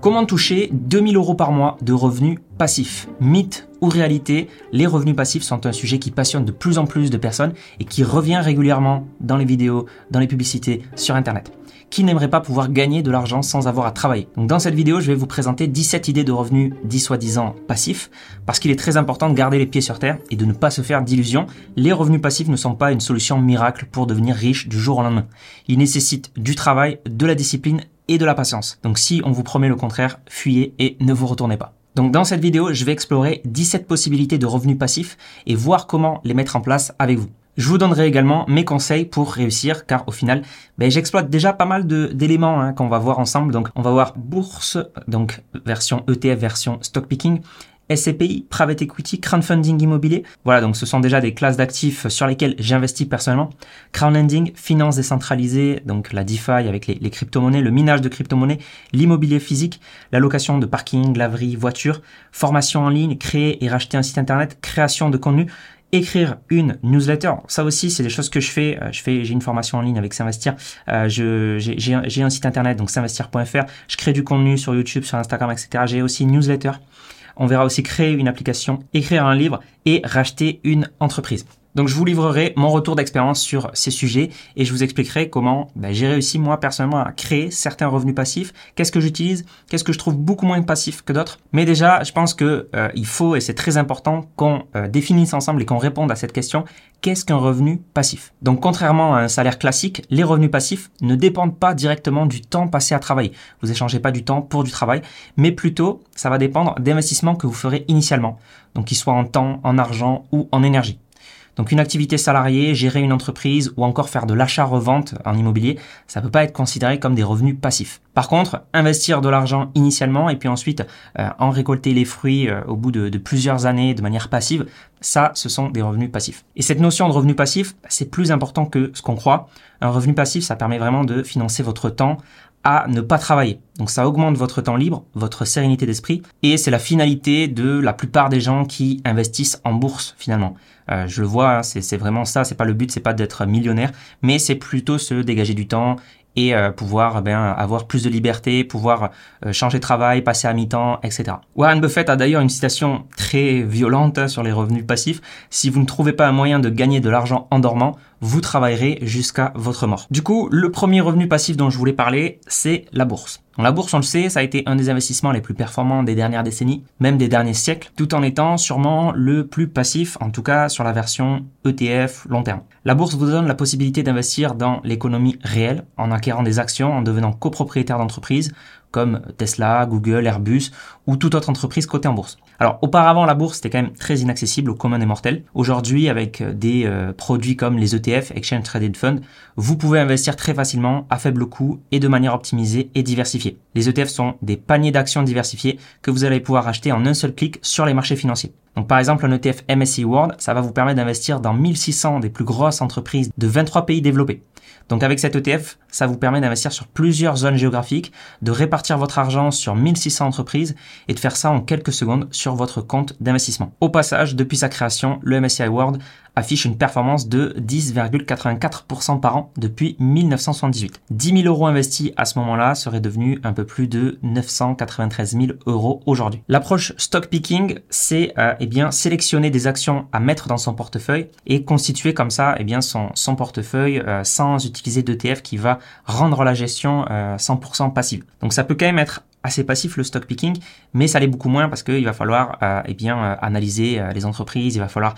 Comment toucher 2000 euros par mois de revenus passifs? Mythe ou réalité, les revenus passifs sont un sujet qui passionne de plus en plus de personnes et qui revient régulièrement dans les vidéos, dans les publicités, sur Internet. Qui n'aimerait pas pouvoir gagner de l'argent sans avoir à travailler? Donc dans cette vidéo, je vais vous présenter 17 idées de revenus dits soi-disant passifs, parce qu'il est très important de garder les pieds sur terre et de ne pas se faire d'illusions. Les revenus passifs ne sont pas une solution miracle pour devenir riche du jour au lendemain. Ils nécessitent du travail, de la discipline et de la patience. Donc si on vous promet le contraire, fuyez et ne vous retournez pas. Donc dans cette vidéo, je vais explorer 17 possibilités de revenus passifs et voir comment les mettre en place avec vous. Je vous donnerai également mes conseils pour réussir, car au final, ben, j'exploite déjà pas mal d'éléments hein, qu'on va voir ensemble. Donc, on va voir bourse, donc version ETF, version stock picking, SCPI, Private Equity, Crowdfunding immobilier. Voilà, donc ce sont déjà des classes d'actifs sur lesquelles j'investis personnellement. Crowdlending, finance décentralisée, donc la DeFi avec les, crypto-monnaies, le minage de crypto-monnaies, l'immobilier physique, la location de parking, laverie, voiture, formation en ligne, créer et racheter un site internet, création de contenu, écrire une newsletter. Ça aussi, c'est des choses que je fais. Euh, je fais, j'ai une formation en ligne avec S'investir. Euh, je, j'ai, un site internet, donc s'investir.fr. Je crée du contenu sur YouTube, sur Instagram, etc. J'ai aussi une newsletter. On verra aussi créer une application, écrire un livre et racheter une entreprise. Donc je vous livrerai mon retour d'expérience sur ces sujets et je vous expliquerai comment ben, j'ai réussi moi personnellement à créer certains revenus passifs, qu'est-ce que j'utilise, qu'est-ce que je trouve beaucoup moins passif que d'autres? Mais déjà, je pense que euh, il faut et c'est très important qu'on euh, définisse ensemble et qu'on réponde à cette question qu'est-ce qu'un revenu passif? Donc contrairement à un salaire classique, les revenus passifs ne dépendent pas directement du temps passé à travailler. Vous échangez pas du temps pour du travail, mais plutôt ça va dépendre d'investissements que vous ferez initialement, donc qu'ils soient en temps, en argent ou en énergie. Donc une activité salariée, gérer une entreprise ou encore faire de l'achat-revente en immobilier, ça peut pas être considéré comme des revenus passifs. Par contre, investir de l'argent initialement et puis ensuite euh, en récolter les fruits euh, au bout de, plusieurs années de manière passive, ça, ce sont des revenus passifs. Et cette notion de revenu passif, c'est plus important que ce qu'on croit. Un revenu passif, ça permet vraiment de financer votre temps à ne pas travailler. Donc ça augmente votre temps libre, votre sérénité d'esprit, et c'est la finalité de la plupart des gens qui investissent en bourse finalement. Euh, je le vois, hein, c'est vraiment ça. C'est pas le but, c'est pas d'être millionnaire, mais c'est plutôt se dégager du temps et euh, pouvoir ben, avoir plus de liberté, pouvoir euh, changer de travail, passer à mi-temps, etc. Warren Buffett a d'ailleurs une citation très violente hein, sur les revenus passifs. Si vous ne trouvez pas un moyen de gagner de l'argent en dormant, vous travaillerez jusqu'à votre mort. Du coup, le premier revenu passif dont je voulais parler, c'est la bourse. La bourse, on le sait, ça a été un des investissements les plus performants des dernières décennies, même des derniers siècles, tout en étant sûrement le plus passif, en tout cas sur la version ETF long terme. La bourse vous donne la possibilité d'investir dans l'économie réelle en acquérant des actions, en devenant copropriétaire d'entreprise, comme Tesla, Google, Airbus ou toute autre entreprise cotée en bourse. Alors auparavant la bourse était quand même très inaccessible aux commun des mortels. Aujourd'hui avec euh, des euh, produits comme les ETF, Exchange Traded Fund, vous pouvez investir très facilement à faible coût et de manière optimisée et diversifiée. Les ETF sont des paniers d'actions diversifiés que vous allez pouvoir acheter en un seul clic sur les marchés financiers. Donc par exemple un ETF MSCI World, ça va vous permettre d'investir dans 1600 des plus grosses entreprises de 23 pays développés. Donc avec cet ETF, ça vous permet d'investir sur plusieurs zones géographiques, de répartir votre argent sur 1600 entreprises et de faire ça en quelques secondes sur votre compte d'investissement. Au passage, depuis sa création, le MSCI World affiche une performance de 10,84% par an depuis 1978. 10 000 euros investis à ce moment-là seraient devenus un peu plus de 993 000 euros aujourd'hui. L'approche stock picking, c'est euh, eh bien sélectionner des actions à mettre dans son portefeuille et constituer comme ça eh bien son, son portefeuille euh, sans utiliser d'ETF qui va rendre la gestion 100% euh, passive. Donc ça peut quand même être assez passif le stock picking, mais ça l'est beaucoup moins parce qu'il va falloir euh, eh bien euh, analyser euh, les entreprises, il va falloir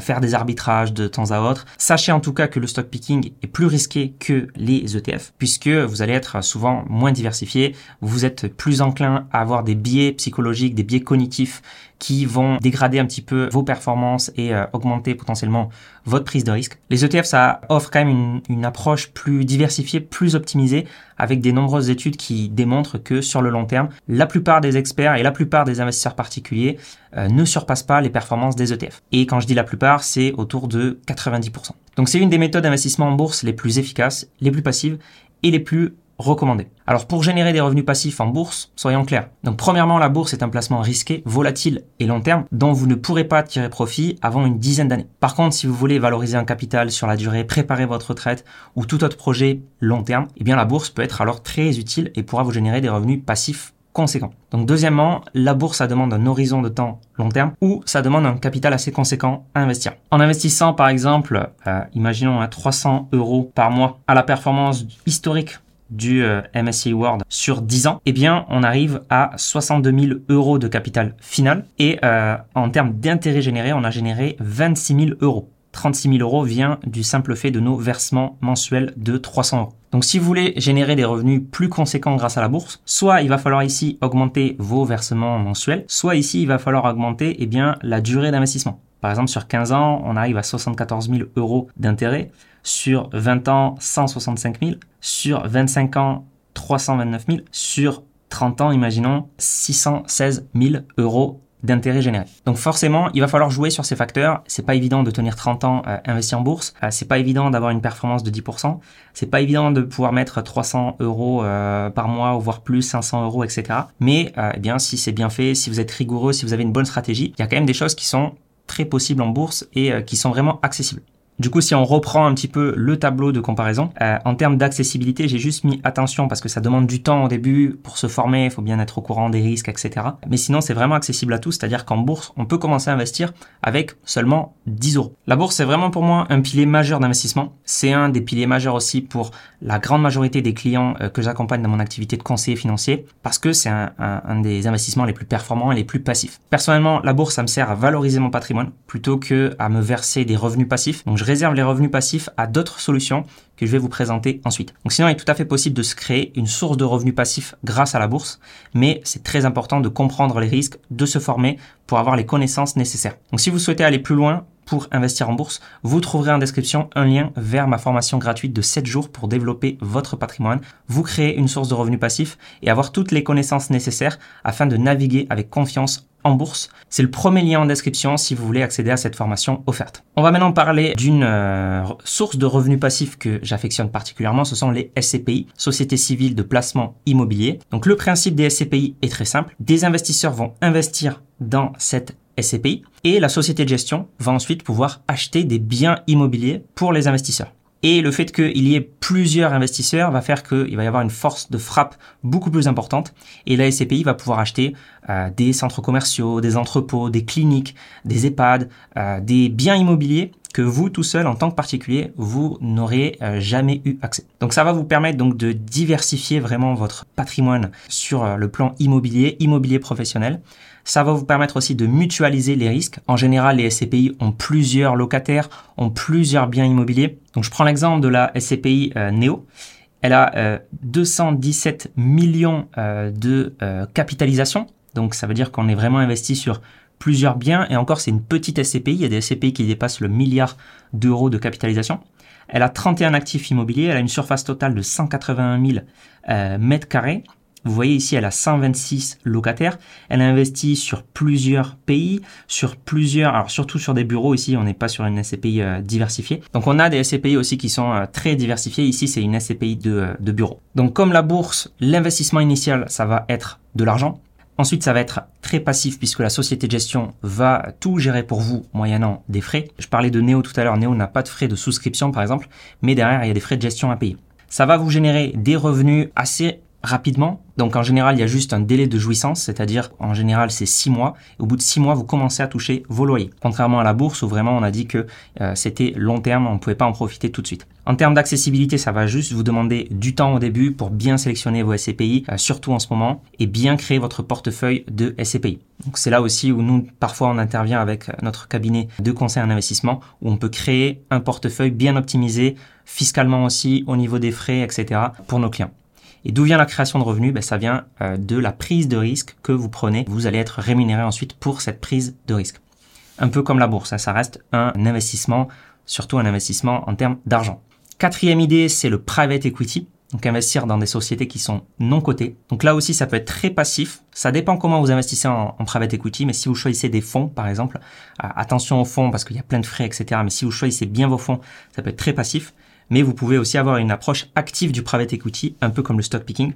faire des arbitrages de temps à autre. Sachez en tout cas que le stock picking est plus risqué que les ETF puisque vous allez être souvent moins diversifié, vous êtes plus enclin à avoir des biais psychologiques, des biais cognitifs qui vont dégrader un petit peu vos performances et augmenter potentiellement votre prise de risque. Les ETF, ça offre quand même une, une approche plus diversifiée, plus optimisée, avec des nombreuses études qui démontrent que sur le long terme, la plupart des experts et la plupart des investisseurs particuliers euh, ne surpassent pas les performances des ETF. Et quand je dis la plupart, c'est autour de 90%. Donc c'est une des méthodes d'investissement en bourse les plus efficaces, les plus passives et les plus recommandé. Alors pour générer des revenus passifs en bourse, soyons clairs. Donc premièrement, la bourse est un placement risqué, volatile et long terme dont vous ne pourrez pas tirer profit avant une dizaine d'années. Par contre, si vous voulez valoriser un capital sur la durée, préparer votre retraite ou tout autre projet long terme, eh bien la bourse peut être alors très utile et pourra vous générer des revenus passifs conséquent. Donc deuxièmement, la bourse, ça demande un horizon de temps long terme ou ça demande un capital assez conséquent à investir. En investissant par exemple, euh, imaginons à 300 euros par mois à la performance historique du euh, MSCI World sur 10 ans, eh bien, on arrive à 62 000 euros de capital final. Et euh, en termes d'intérêt généré, on a généré 26 000 euros. 36 000 euros vient du simple fait de nos versements mensuels de 300 euros. Donc si vous voulez générer des revenus plus conséquents grâce à la bourse, soit il va falloir ici augmenter vos versements mensuels, soit ici il va falloir augmenter eh bien, la durée d'investissement. Par exemple, sur 15 ans, on arrive à 74 000 euros d'intérêt. Sur 20 ans, 165 000. Sur 25 ans, 329 000. Sur 30 ans, imaginons 616 000 euros d'intérêt généré. Donc forcément, il va falloir jouer sur ces facteurs. C'est pas évident de tenir 30 ans euh, investi en bourse. Euh, c'est pas évident d'avoir une performance de 10%. C'est pas évident de pouvoir mettre 300 euros euh, par mois ou voire plus 500 euros, etc. Mais eh bien, si c'est bien fait, si vous êtes rigoureux, si vous avez une bonne stratégie, il y a quand même des choses qui sont très possibles en bourse et qui sont vraiment accessibles. Du coup, si on reprend un petit peu le tableau de comparaison, euh, en termes d'accessibilité, j'ai juste mis attention parce que ça demande du temps au début pour se former, il faut bien être au courant des risques, etc. Mais sinon, c'est vraiment accessible à tous, c'est-à-dire qu'en bourse, on peut commencer à investir avec seulement 10 euros. La bourse, c'est vraiment pour moi un pilier majeur d'investissement. C'est un des piliers majeurs aussi pour la grande majorité des clients euh, que j'accompagne dans mon activité de conseiller financier parce que c'est un, un, des investissements les plus performants et les plus passifs. Personnellement, la bourse, ça me sert à valoriser mon patrimoine plutôt que à me verser des revenus passifs. Je réserve les revenus passifs à d'autres solutions que je vais vous présenter ensuite. Donc sinon, il est tout à fait possible de se créer une source de revenus passifs grâce à la bourse, mais c'est très important de comprendre les risques, de se former pour avoir les connaissances nécessaires. Donc si vous souhaitez aller plus loin, pour investir en bourse, vous trouverez en description un lien vers ma formation gratuite de 7 jours pour développer votre patrimoine, vous créer une source de revenus passifs et avoir toutes les connaissances nécessaires afin de naviguer avec confiance en bourse. C'est le premier lien en description si vous voulez accéder à cette formation offerte. On va maintenant parler d'une euh, source de revenus passifs que j'affectionne particulièrement, ce sont les SCPI, Sociétés civiles de placement immobilier. Donc le principe des SCPI est très simple. Des investisseurs vont investir dans cette SCPI et la société de gestion va ensuite pouvoir acheter des biens immobiliers pour les investisseurs. Et le fait qu'il y ait plusieurs investisseurs va faire qu'il va y avoir une force de frappe beaucoup plus importante. Et la SCPI va pouvoir acheter euh, des centres commerciaux, des entrepôts, des cliniques, des EHPAD, euh, des biens immobiliers que vous tout seul en tant que particulier vous n'aurez euh, jamais eu accès. Donc ça va vous permettre donc de diversifier vraiment votre patrimoine sur le plan immobilier, immobilier professionnel. Ça va vous permettre aussi de mutualiser les risques. En général, les SCPI ont plusieurs locataires, ont plusieurs biens immobiliers. Donc je prends l'exemple de la SCPI euh, Neo. Elle a 217 euh, millions euh, de capitalisation. Donc ça veut dire qu'on est vraiment investi sur plusieurs biens. Et encore, c'est une petite SCPI. Il y a des SCPI qui dépassent le milliard d'euros de capitalisation. Elle a 31 actifs immobiliers. Elle a une surface totale de 181 000 mètres carrés. Vous voyez ici, elle a 126 locataires. Elle a investi sur plusieurs pays, sur plusieurs, alors surtout sur des bureaux. Ici, on n'est pas sur une SCPI euh, diversifiée. Donc, on a des SCPI aussi qui sont euh, très diversifiés. Ici, c'est une SCPI de, euh, de bureau. Donc, comme la bourse, l'investissement initial, ça va être de l'argent. Ensuite, ça va être très passif puisque la société de gestion va tout gérer pour vous moyennant des frais. Je parlais de Neo tout à l'heure. Neo n'a pas de frais de souscription par exemple, mais derrière, il y a des frais de gestion à payer. Ça va vous générer des revenus assez rapidement. Donc en général, il y a juste un délai de jouissance, c'est-à-dire en général c'est six mois. au bout de six mois, vous commencez à toucher vos loyers. Contrairement à la bourse où vraiment on a dit que euh, c'était long terme, on ne pouvait pas en profiter tout de suite. En termes d'accessibilité, ça va juste vous demander du temps au début pour bien sélectionner vos SCPI, euh, surtout en ce moment, et bien créer votre portefeuille de SCPI. Donc c'est là aussi où nous, parfois, on intervient avec notre cabinet de conseil en investissement, où on peut créer un portefeuille bien optimisé, fiscalement aussi, au niveau des frais, etc., pour nos clients. Et d'où vient la création de revenus? Ben, Ça vient euh, de la prise de risque que vous prenez. Vous allez être rémunéré ensuite pour cette prise de risque. Un peu comme la bourse, hein, ça reste un investissement, surtout un investissement en termes d'argent. Quatrième idée, c'est le private equity. Donc investir dans des sociétés qui sont non cotées. Donc là aussi, ça peut être très passif. Ça dépend comment vous investissez en, private equity, mais si vous choisissez des fonds, par exemple, euh, attention aux fonds parce qu'il y a plein de frais, etc. Mais si vous choisissez bien vos fonds, ça peut être très passif mais vous pouvez aussi avoir une approche active du private equity, un peu comme le stock picking.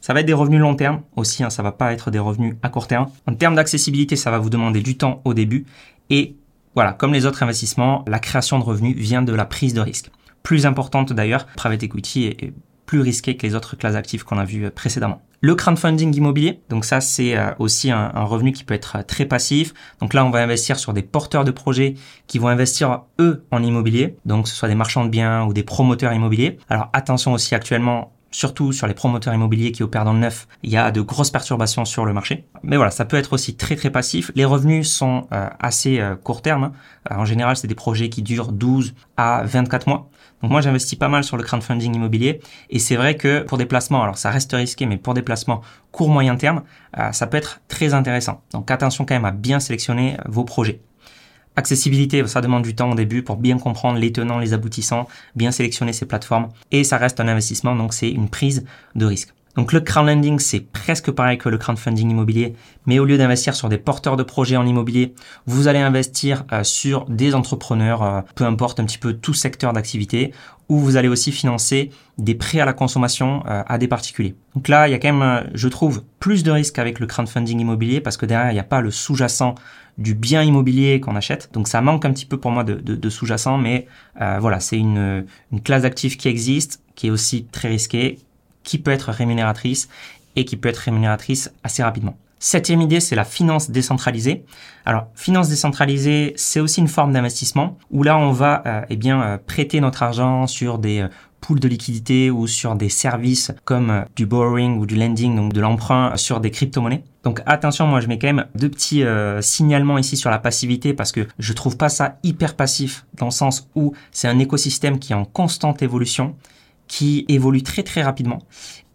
Ça va être des revenus long terme aussi, hein, ça va pas être des revenus à court terme. En termes d'accessibilité, ça va vous demander du temps au début. Et voilà, comme les autres investissements, la création de revenus vient de la prise de risque. Plus importante d'ailleurs, private equity est plus risqué que les autres classes d'actifs qu'on a vues précédemment. Le crowdfunding immobilier, donc ça c'est aussi un, revenu qui peut être très passif. Donc là on va investir sur des porteurs de projets qui vont investir eux en immobilier, donc ce soit des marchands de biens ou des promoteurs immobiliers. Alors attention aussi actuellement surtout sur les promoteurs immobiliers qui opèrent dans le neuf, il y a de grosses perturbations sur le marché. Mais voilà, ça peut être aussi très très passif. Les revenus sont euh, assez euh, court terme. Euh, en général, c'est des projets qui durent 12 à 24 mois. Donc moi, j'investis pas mal sur le crowdfunding immobilier. Et c'est vrai que pour des placements, alors ça reste risqué, mais pour des placements court moyen terme, ça peut être très intéressant. Donc attention quand même à bien sélectionner vos projets. Accessibilité, ça demande du temps au début pour bien comprendre les tenants, les aboutissants, bien sélectionner ces plateformes. Et ça reste un investissement, donc c'est une prise de risque. Donc le crowdlending, c'est presque pareil que le crowdfunding immobilier, mais au lieu d'investir sur des porteurs de projets en immobilier, vous allez investir euh, sur des entrepreneurs, euh, peu importe un petit peu tout secteur d'activité, ou vous allez aussi financer des prêts à la consommation euh, à des particuliers. Donc là, il y a quand même, je trouve, plus de risques avec le crowdfunding immobilier parce que derrière, il n'y a pas le sous-jacent du bien immobilier qu'on achète. Donc ça manque un petit peu pour moi de, sous-jacent, mais voilà, c'est une classe d'actifs qui existe, qui est aussi très risquée, qui peut être rémunératrice et qui peut être rémunératrice assez rapidement. Septième idée, c'est la finance décentralisée. Alors, finance décentralisée, c'est aussi une forme d'investissement où là, on va euh, eh bien euh, prêter notre argent sur des euh, pools de liquidité ou sur des services comme euh, du borrowing ou du lending, donc de l'emprunt sur des crypto-monnaies. Donc attention, moi je mets quand même deux petits signalements ici sur la passivité parce que je trouve pas ça hyper passif dans le sens où c'est un écosystème qui est en constante évolution qui évolue très très rapidement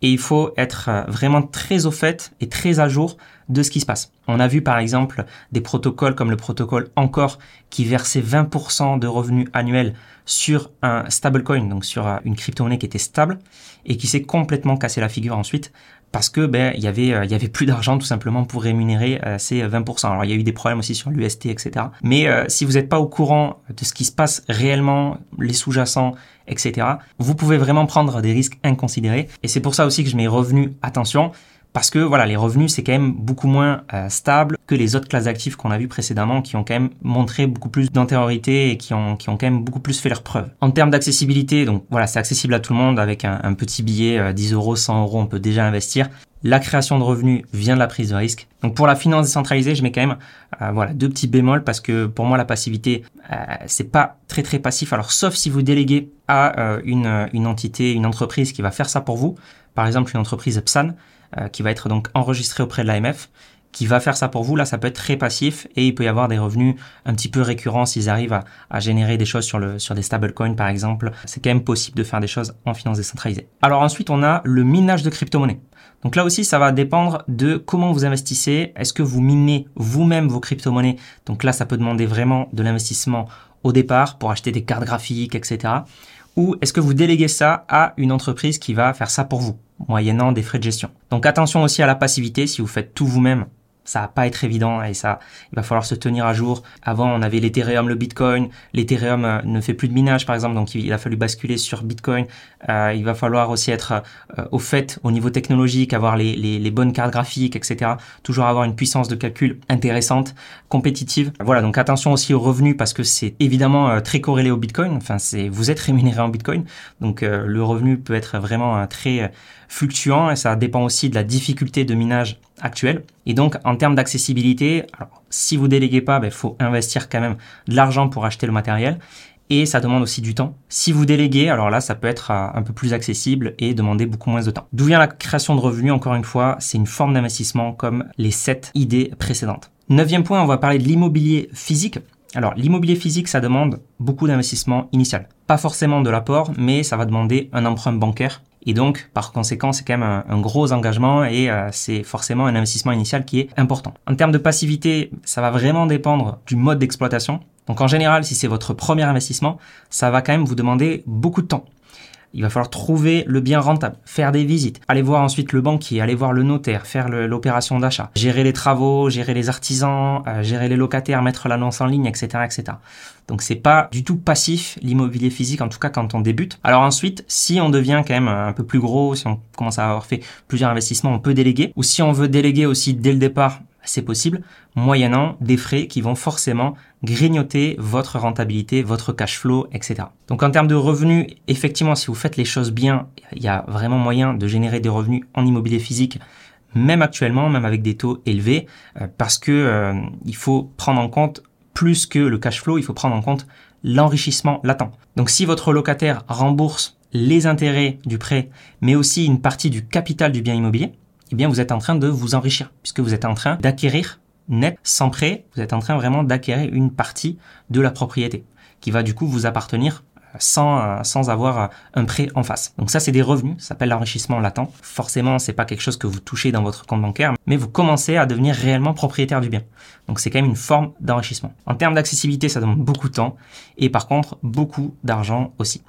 et il faut être euh, vraiment très au fait et très à jour de ce qui se passe. On a vu par exemple des protocoles comme le protocole Encore qui versait 20% de revenus annuels sur un stablecoin, donc sur euh, une crypto-monnaie qui était stable et qui s'est complètement cassé la figure ensuite parce que ben il y avait euh, il y avait plus d'argent tout simplement pour rémunérer ces 20%. Alors il y a eu des problèmes aussi sur l'UST etc. Mais si vous n'êtes pas au courant de ce qui se passe réellement, les sous-jacents etc. Vous pouvez vraiment prendre des risques inconsidérés. Et c'est pour ça aussi que je mets revenus attention. Parce que voilà, les revenus, c'est quand même beaucoup moins euh, stable que les autres classes d'actifs qu'on a vues précédemment, qui ont quand même montré beaucoup plus d'antériorité et qui ont, qui ont quand même beaucoup plus fait leurs preuves. En termes d'accessibilité, donc voilà, c'est accessible à tout le monde avec un, petit billet, 10 euh, euros, 100 euros, on peut déjà investir. La création de revenus vient de la prise de risque. Donc pour la finance décentralisée, je mets quand même euh, voilà deux petits bémols parce que pour moi la passivité euh, c'est pas très très passif. Alors sauf si vous déléguez à une, une entité, une entreprise qui va faire ça pour vous, par exemple une entreprise PSAN qui va être donc enregistrée auprès de l'AMF qui va faire ça pour vous, là, ça peut être très passif et il peut y avoir des revenus un petit peu récurrents s'ils arrivent à, à, générer des choses sur, le, sur des stablecoins, par exemple. C'est quand même possible de faire des choses en finance décentralisée. Alors ensuite, on a le minage de crypto-monnaies. Donc là aussi, ça va dépendre de comment vous investissez. Est-ce que vous minez vous-même vos crypto-monnaies? Donc là, ça peut demander vraiment de l'investissement au départ pour acheter des cartes graphiques, etc. Ou est-ce que vous déléguez ça à une entreprise qui va faire ça pour vous, moyennant des frais de gestion Donc attention aussi à la passivité. Si vous faites tout vous-même, ça va pas être évident et ça, il va falloir se tenir à jour. Avant, on avait l'Ethereum, le Bitcoin. L'Ethereum euh, ne fait plus de minage, par exemple, donc il a fallu basculer sur Bitcoin. Euh, il va falloir aussi être euh, au fait au niveau technologique, avoir les, les, les, bonnes cartes graphiques, etc. Toujours avoir une puissance de calcul intéressante, compétitive. Voilà, donc attention aussi aux revenus parce que c'est évidemment très corrélé au Bitcoin. Enfin, c'est vous êtes rémunéré en Bitcoin, donc le revenu peut être vraiment très fluctuant et ça dépend aussi de la difficulté de minage actuelle. Et donc, en termes d'accessibilité, si vous déléguez pas, il ben, faut investir quand même de l'argent pour acheter le matériel. Et ça demande aussi du temps. Si vous déléguez, alors là, ça peut être euh, un peu plus accessible et demander beaucoup moins de temps. D'où vient la création de revenus Encore une fois, c'est une forme d'investissement comme les sept idées précédentes. Neuvième point, on va parler de l'immobilier physique. Alors, l'immobilier physique, ça demande beaucoup d'investissement initial. Pas forcément de l'apport, mais ça va demander un emprunt bancaire et donc, par conséquent, c'est quand même un, gros engagement et euh, c'est forcément un investissement initial qui est important. En termes de passivité, ça va vraiment dépendre du mode d'exploitation. Donc en général, si c'est votre premier investissement, ça va quand même vous demander beaucoup de temps. Il va falloir trouver le bien rentable, faire des visites, aller voir ensuite le banquier, aller voir le notaire, faire l'opération d'achat, gérer les travaux, gérer les artisans, euh, gérer les locataires, mettre l'annonce en ligne, etc., etc. Donc c'est pas du tout passif l'immobilier physique, en tout cas quand on débute. Alors ensuite, si on devient quand même un peu plus gros, si on commence à avoir fait plusieurs investissements, on peut déléguer. Ou si on veut déléguer aussi dès le départ, c'est possible, moyennant des frais qui vont forcément grignoter votre rentabilité, votre cash flow, etc. Donc en termes de revenus, effectivement, si vous faites les choses bien, il y a vraiment moyen de générer des revenus en immobilier physique, même actuellement, même avec des taux élevés, euh, parce que euh, il faut prendre en compte plus que le cash flow, il faut prendre en compte l'enrichissement latent. Donc si votre locataire rembourse les intérêts du prêt, mais aussi une partie du capital du bien immobilier, eh bien vous êtes en train de vous enrichir, puisque vous êtes en train d'acquérir net sans prêt, vous êtes en train vraiment d'acquérir une partie de la propriété, qui va du coup vous appartenir sans, sans avoir un prêt en face. Donc ça, c'est des revenus, ça s'appelle l'enrichissement latent. Forcément, c'est pas quelque chose que vous touchez dans votre compte bancaire, mais vous commencez à devenir réellement propriétaire du bien. Donc c'est quand même une forme d'enrichissement. En termes d'accessibilité, ça demande beaucoup de temps et par contre, beaucoup d'argent aussi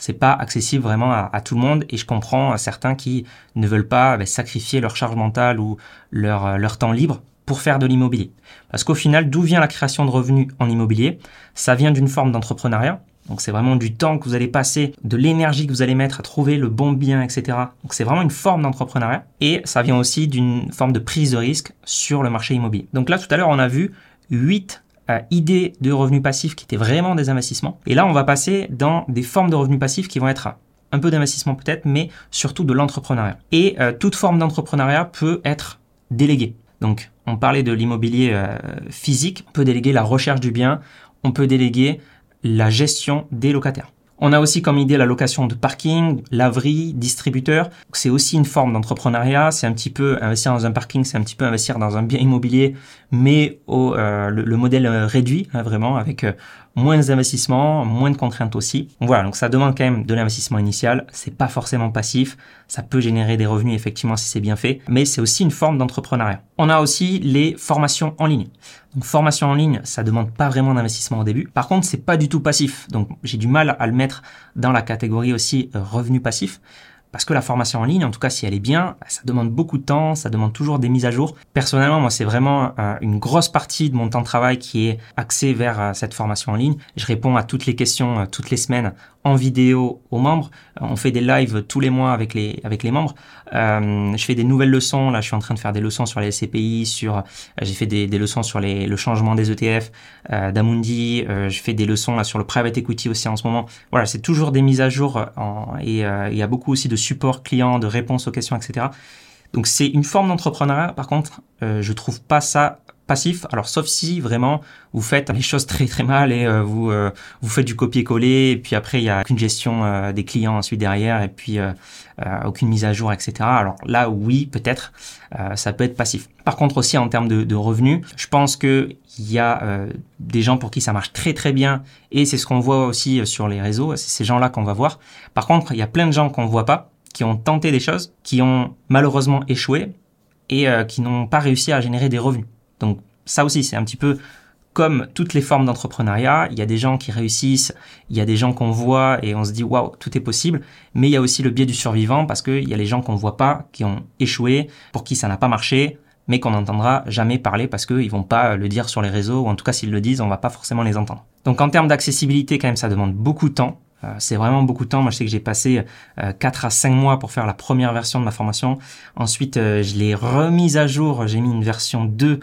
c'est pas accessible vraiment à, tout le monde et je comprends certains qui ne veulent pas bah, sacrifier leur charge mentale ou leur, euh, leur temps libre pour faire de l'immobilier. Parce qu'au final, d'où vient la création de revenus en immobilier? Ça vient d'une forme d'entrepreneuriat. Donc c'est vraiment du temps que vous allez passer, de l'énergie que vous allez mettre à trouver le bon bien, etc. Donc c'est vraiment une forme d'entrepreneuriat. Et ça vient aussi d'une forme de prise de risque sur le marché immobilier. Donc là, tout à l'heure, on a vu 8 idées de revenus passifs qui étaient vraiment des investissements. Et là, on va passer dans des formes de revenus passifs qui vont être un peu d'investissement peut-être, mais surtout de l'entrepreneuriat. Et euh, toute forme d'entrepreneuriat peut être déléguée. Donc, on parlait de l'immobilier euh, physique, on peut déléguer la recherche du bien, on peut déléguer la gestion des locataires. On a aussi comme idée la location de parking, laverie, distributeur. C'est aussi une forme d'entrepreneuriat. C'est un petit peu investir dans un parking, c'est un petit peu investir dans un bien immobilier, mais au, euh, le, modèle euh, réduit, hein, vraiment, avec euh, moins d'investissement, moins de contraintes aussi. voilà, donc ça demande quand même de l'investissement initial. C'est pas forcément passif. Ça peut générer des revenus effectivement si c'est bien fait, mais c'est aussi une forme d'entrepreneuriat. On a aussi les formations en ligne. Donc formation en ligne, ça demande pas vraiment d'investissement au début. Par contre, c'est pas du tout passif. Donc j'ai du mal à le mettre dans la catégorie aussi euh, revenu passif. Parce que la formation en ligne, en tout cas si elle est bien, ça demande beaucoup de temps, ça demande toujours des mises à jour. Personnellement, moi c'est vraiment euh, une grosse partie de mon temps de travail qui est axée vers euh, cette formation en ligne. Je réponds à toutes les questions toutes les semaines en vidéo aux membres. On fait des lives tous les mois avec les avec les membres. Euh, je fais des nouvelles leçons. Là, je suis en train de faire des leçons sur les SCPI, sur euh, j'ai fait des, des, leçons sur les, le changement des ETF euh, d'Amundi. Euh, je fais des leçons là sur le private equity aussi en ce moment. Voilà, c'est toujours des mises à jour en, et euh, il y a beaucoup aussi de support client, de réponses aux questions, etc. Donc c'est une forme d'entrepreneuriat. Par contre, je trouve pas ça passif. Alors sauf si vraiment vous faites les choses très très mal et euh, vous euh, vous faites du copier-coller et puis après il y a aucune gestion euh, des clients ensuite derrière et puis aucune mise à jour etc. Alors là oui peut-être ça peut être passif. Par contre aussi en termes de, revenus, je pense que il y a des gens pour qui ça marche très très bien et c'est ce qu'on voit aussi sur les réseaux. C'est ces gens-là qu'on va voir. Par contre il y a plein de gens qu'on voit pas qui ont tenté des choses, qui ont malheureusement échoué et qui n'ont pas réussi à générer des revenus. Donc ça aussi, c'est un petit peu comme toutes les formes d'entrepreneuriat, il y a des gens qui réussissent, il y a des gens qu'on voit et on se dit waouh, tout est possible, mais il y a aussi le biais du survivant parce qu'il y a les gens qu'on voit pas, qui ont échoué, pour qui ça n'a pas marché, mais qu'on n'entendra jamais parler parce qu'ils vont pas le dire sur les réseaux, ou en tout cas s'ils le disent, on va pas forcément les entendre. Donc en termes d'accessibilité, quand même, ça demande beaucoup de temps. Euh, c'est vraiment beaucoup de temps. Moi, je sais que j'ai passé 4 euh, à 5 mois pour faire la première version de ma formation. Ensuite, euh, je l'ai remise à jour. J'ai mis une version 2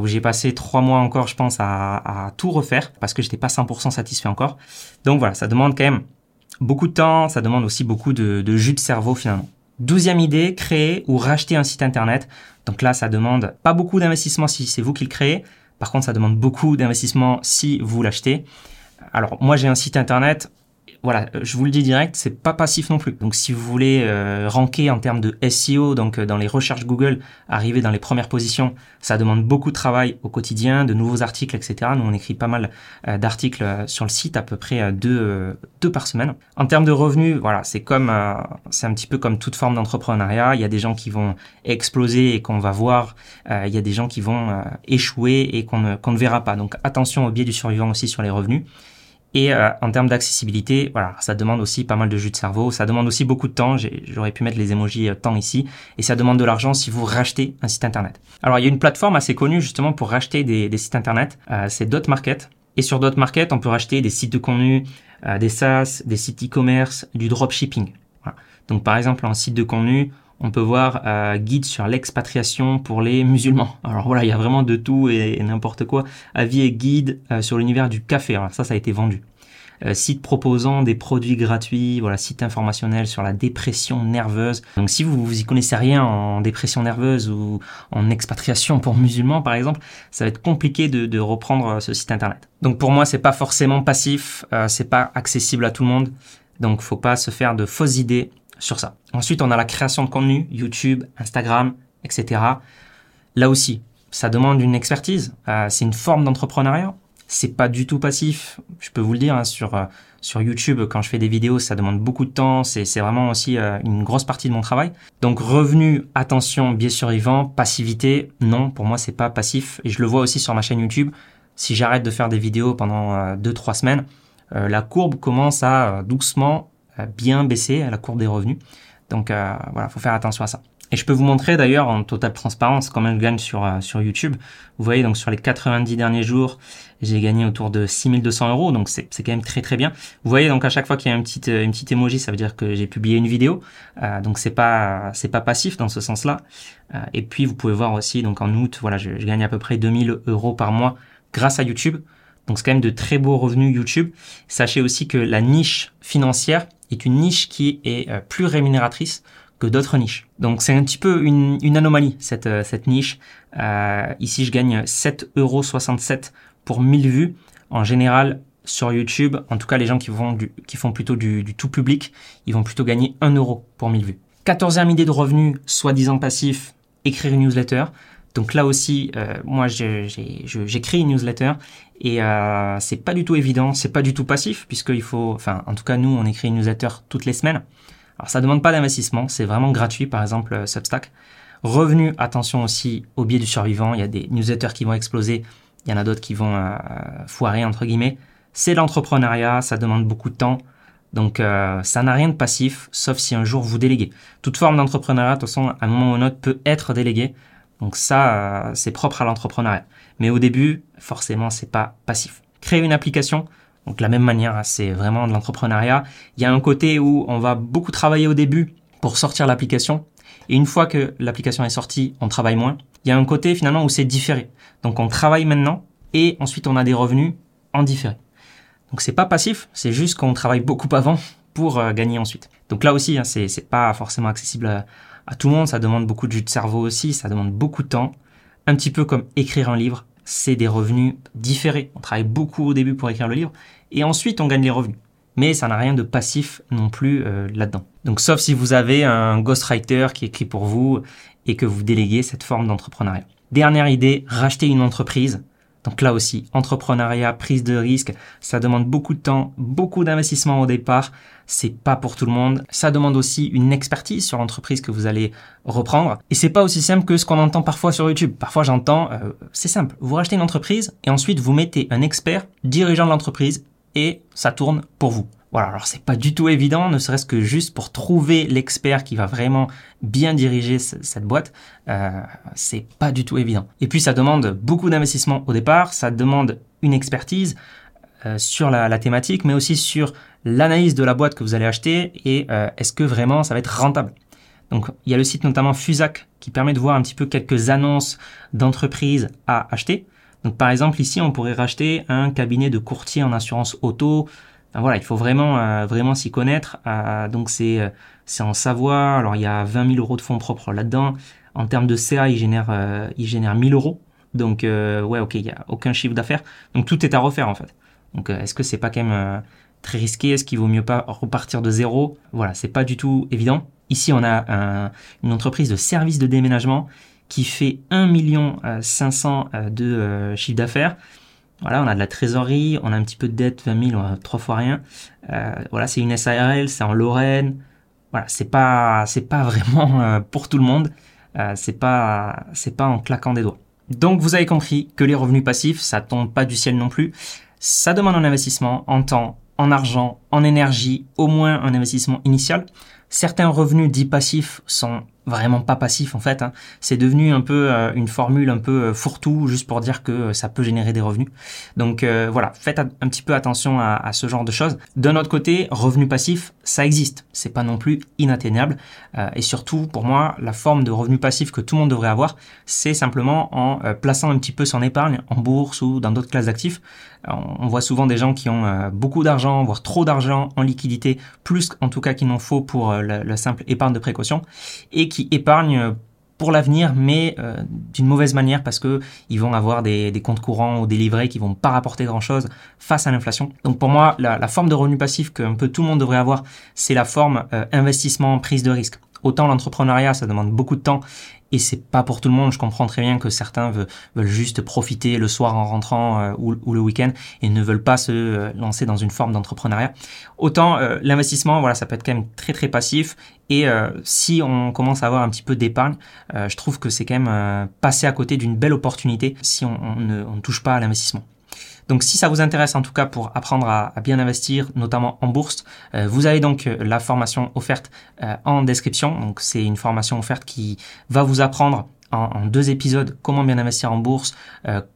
où j'ai passé 3 mois encore, je pense, à, tout refaire parce que j'étais pas 100% satisfait encore. Donc voilà, ça demande quand même beaucoup de temps. Ça demande aussi beaucoup de, de jus de cerveau finalement. Douzième idée, créer ou racheter un site internet. Donc là, ça demande pas beaucoup d'investissement si c'est vous qui le créez. Par contre, ça demande beaucoup d'investissement si vous l'achetez. Alors moi, j'ai un site internet voilà, je vous le dis direct, c'est pas passif non plus. Donc si vous voulez euh, ranker en termes de SEO, donc euh, dans les recherches Google, arriver dans les premières positions, ça demande beaucoup de travail au quotidien, de nouveaux articles, etc. Nous on écrit pas mal euh, d'articles sur le site, à peu près deux, deux par semaine. En termes de revenus, voilà, c'est comme c'est un petit peu comme toute forme d'entrepreneuriat. Il y a des gens qui vont exploser et qu'on va voir. il y a des gens qui vont échouer et qu'on ne, qu'on ne verra pas. Donc attention au biais du survivant aussi sur les revenus. Et euh, en termes d'accessibilité, voilà, ça demande aussi pas mal de jus de cerveau. Ça demande aussi beaucoup de temps. J'aurais pu mettre les emojis euh, temps ici. Et ça demande de l'argent si vous rachetez un site internet. Alors il y a une plateforme assez connue justement pour racheter des, sites internet. Euh, c'est DotMarket. Et sur DotMarket, on peut racheter des sites de contenu, des SaaS, des sites e-commerce, du dropshipping. Donc par exemple, un site de contenu, on peut voir euh, guide sur l'expatriation pour les musulmans. Alors voilà, il y a vraiment de tout et, n'importe quoi. Avis et guide euh, sur l'univers du café. Alors ça, ça a été vendu. Euh, site proposant des produits gratuits, voilà, site informationnel sur la dépression nerveuse. Donc si vous vous y connaissez rien en dépression nerveuse ou en expatriation pour musulmans par exemple, ça va être compliqué de, de reprendre ce site internet. Donc pour moi, c'est pas forcément passif, c'est pas accessible à tout le monde. Donc faut pas se faire de fausses idées sur ça. Ensuite, on a la création de contenu, YouTube, Instagram, etc. Là aussi, ça demande une expertise. Euh, c'est une forme d'entrepreneuriat. C'est pas du tout passif. Je peux vous le dire hein, sur euh, sur YouTube quand je fais des vidéos, ça demande beaucoup de temps. C'est vraiment aussi euh, une grosse partie de mon travail. Donc revenu, attention, biais survivant, passivité, non, pour moi c'est pas passif. Et je le vois aussi sur ma chaîne YouTube. Si j'arrête de faire des vidéos pendant 2-3 semaines, la courbe commence à doucement bien baissé à la courbe des revenus. Donc euh, voilà, faut faire attention à ça. Et je peux vous montrer d'ailleurs en totale transparence combien je gagne sur euh, sur YouTube. Vous voyez donc sur les 90 derniers jours, j'ai gagné autour de 6200 euros, donc c'est quand même très très bien. Vous voyez donc à chaque fois qu'il y a une petite une petite emoji, ça veut dire que j'ai publié une vidéo. Euh, donc c'est pas c'est pas passif dans ce sens-là. Euh, et puis vous pouvez voir aussi donc en août, voilà, je, je gagne à peu près 2000 euros par mois grâce à YouTube. Donc c'est quand même de très beaux revenus YouTube. Sachez aussi que la niche financière est une niche qui est euh, plus rémunératrice que d'autres niches. Donc c'est un petit peu une, anomalie cette, euh, cette niche. Euh, ici je gagne 7,67 euros pour 1000 vues. En général sur YouTube, en tout cas les gens qui, font plutôt du, tout public, ils vont plutôt gagner 1 euro pour 1000 vues. 14e idée de revenus, soi-disant passif, écrire une newsletter. Donc là aussi, euh, moi j'écris une newsletter et euh, c'est pas du tout évident, c'est pas du tout passif puisqu'il faut, enfin en tout cas nous on écrit une newsletter toutes les semaines. Alors ça demande pas d'investissement, c'est vraiment gratuit par exemple euh, Substack. Revenu, attention aussi au biais du survivant, il y a des newsletters qui vont exploser, il y en a d'autres qui vont euh, foirer entre guillemets. C'est l'entrepreneuriat, ça demande beaucoup de temps. Donc ça n'a rien de passif, sauf si un jour vous déléguez. Toute forme d'entrepreneuriat, de toute façon, à un moment ou un autre, peut être déléguée. Donc ça, euh, c'est propre à l'entrepreneuriat. Mais au début, forcément, c'est pas passif. Créer une application, donc de la même manière, hein, c'est vraiment de l'entrepreneuriat. Il y a un côté où on va beaucoup travailler au début pour sortir l'application. Et une fois que l'application est sortie, on travaille moins. Il y a un côté finalement où c'est différé. Donc on travaille maintenant et ensuite on a des revenus en différé. Donc c'est pas passif, c'est juste qu'on travaille beaucoup avant pour euh, gagner ensuite. Donc là aussi, hein, c'est pas forcément accessible à, à tout le monde, ça demande beaucoup de jus de cerveau aussi, ça demande beaucoup de temps. Un petit peu comme écrire un livre, c'est des revenus différés. On travaille beaucoup au début pour écrire le livre et ensuite on gagne les revenus. Mais ça n'a rien de passif non plus euh, là-dedans. Donc sauf si vous avez un ghostwriter qui écrit pour vous et que vous déléguez cette forme d'entrepreneuriat. Dernière idée, racheter une entreprise. Donc là aussi, entrepreneuriat, prise de risque, ça demande beaucoup de temps, beaucoup d'investissement au départ. C'est pas pour tout le monde. Ça demande aussi une expertise sur l'entreprise que vous allez reprendre. Et c'est pas aussi simple que ce qu'on entend parfois sur YouTube. Parfois j'entends, euh, c'est simple, vous rachetez une entreprise et ensuite vous mettez un expert dirigeant de l'entreprise et ça tourne pour vous. Voilà, alors c'est pas du tout évident, ne serait-ce que juste pour trouver l'expert qui va vraiment bien diriger cette boîte, euh, c'est pas du tout évident. Et puis ça demande beaucoup d'investissement au départ, ça demande une expertise euh, sur la, thématique, mais aussi sur l'analyse de la boîte que vous allez acheter et euh, est-ce que vraiment ça va être rentable. Donc il y a le site notamment Fusac qui permet de voir un petit peu quelques annonces d'entreprises à acheter. Donc par exemple ici on pourrait racheter un cabinet de courtier en assurance auto, voilà, il faut vraiment euh, vraiment s'y connaître. Euh, donc c'est euh, c'est en Savoie. Alors il y a 20 000 euros de fonds propres là-dedans. En termes de CA, il génère il génère 1000 euros. Donc ouais, ok, il y a aucun chiffre d'affaires. Donc tout est à refaire en fait. Donc est-ce que c'est pas quand même très risqué? Est-ce qu'il vaut mieux pas repartir de zéro? Voilà, c'est pas du tout évident. Ici, on a une entreprise de service de déménagement qui fait 1 million 500 de chiffre d'affaires. Voilà, on a de la trésorerie, on a un petit peu de dette, 20 000, on a trois fois rien. Euh, voilà, c'est une SARL, c'est en Lorraine. Voilà, c'est pas, c'est pas vraiment euh, pour tout le monde. Euh, c'est pas, c'est pas en claquant des doigts. Donc vous avez compris que les revenus passifs, ça tombe pas du ciel non plus. Ça demande un investissement en temps, en argent, en énergie, au moins un investissement initial. Certains revenus dits passifs sont vraiment pas passif en fait. Hein. C'est devenu un peu euh, une formule un peu euh, fourre-tout juste pour dire que euh, ça peut générer des revenus. Donc voilà, faites un petit peu attention à, ce genre de choses. D'un autre côté, revenu passif, ça existe. C'est pas non plus inatteignable. et surtout, pour moi, la forme de revenu passif que tout le monde devrait avoir, c'est simplement en plaçant un petit peu son épargne en bourse ou dans d'autres classes d'actifs. On voit souvent des gens qui ont beaucoup d'argent, voire trop d'argent en liquidité, plus en tout cas qu'il n'en faut pour la, simple épargne de précaution, et épargnent pour l'avenir, mais euh, d'une mauvaise manière parce que ils vont avoir des, comptes courants ou des livrets qui vont pas rapporter grand chose face à l'inflation. Donc pour moi, la, forme de revenu passif que un peu tout le monde devrait avoir, c'est la forme euh, investissement prise de risque. Autant l'entrepreneuriat, ça demande beaucoup de temps et c'est pas pour tout le monde. Je comprends très bien que certains veulent, juste profiter le soir en rentrant euh, ou, le week-end et ne veulent pas se euh, lancer dans une forme d'entrepreneuriat. Autant euh, l'investissement, voilà, ça peut être quand même très très passif. Et si on commence à avoir un petit peu d'épargne, je trouve que c'est quand même passer à côté d'une belle opportunité si on, ne, on ne touche pas à l'investissement. Donc si ça vous intéresse en tout cas pour apprendre à, bien investir, notamment en bourse, euh, vous avez donc euh, la formation offerte euh, en description. Donc c'est une formation offerte qui va vous apprendre en, deux épisodes comment bien investir en bourse,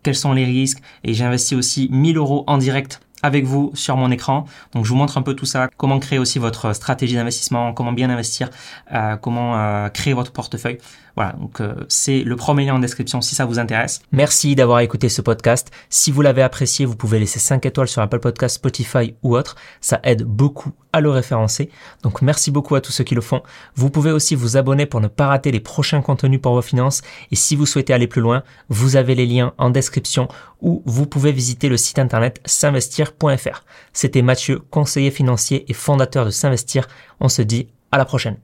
quels sont les risques. Et j'ai investi aussi 1000 euros en direct avec vous sur mon écran. Donc je vous montre un peu tout ça, comment créer aussi votre stratégie d'investissement, comment bien investir, euh, comment euh, créer votre portefeuille. Voilà, donc euh, c'est le premier lien en description si ça vous intéresse. Merci d'avoir écouté ce podcast. Si vous l'avez apprécié, vous pouvez laisser 5 étoiles sur Apple Podcast, Spotify ou autre. Ça aide beaucoup à le référencer. Donc merci beaucoup à tous ceux qui le font. Vous pouvez aussi vous abonner pour ne pas rater les prochains contenus pour vos finances. Et si vous souhaitez aller plus loin, vous avez les liens en description ou vous pouvez visiter le site internet s'investir.fr. C'était Mathieu, conseiller financier et fondateur de S'investir. On se dit à la prochaine.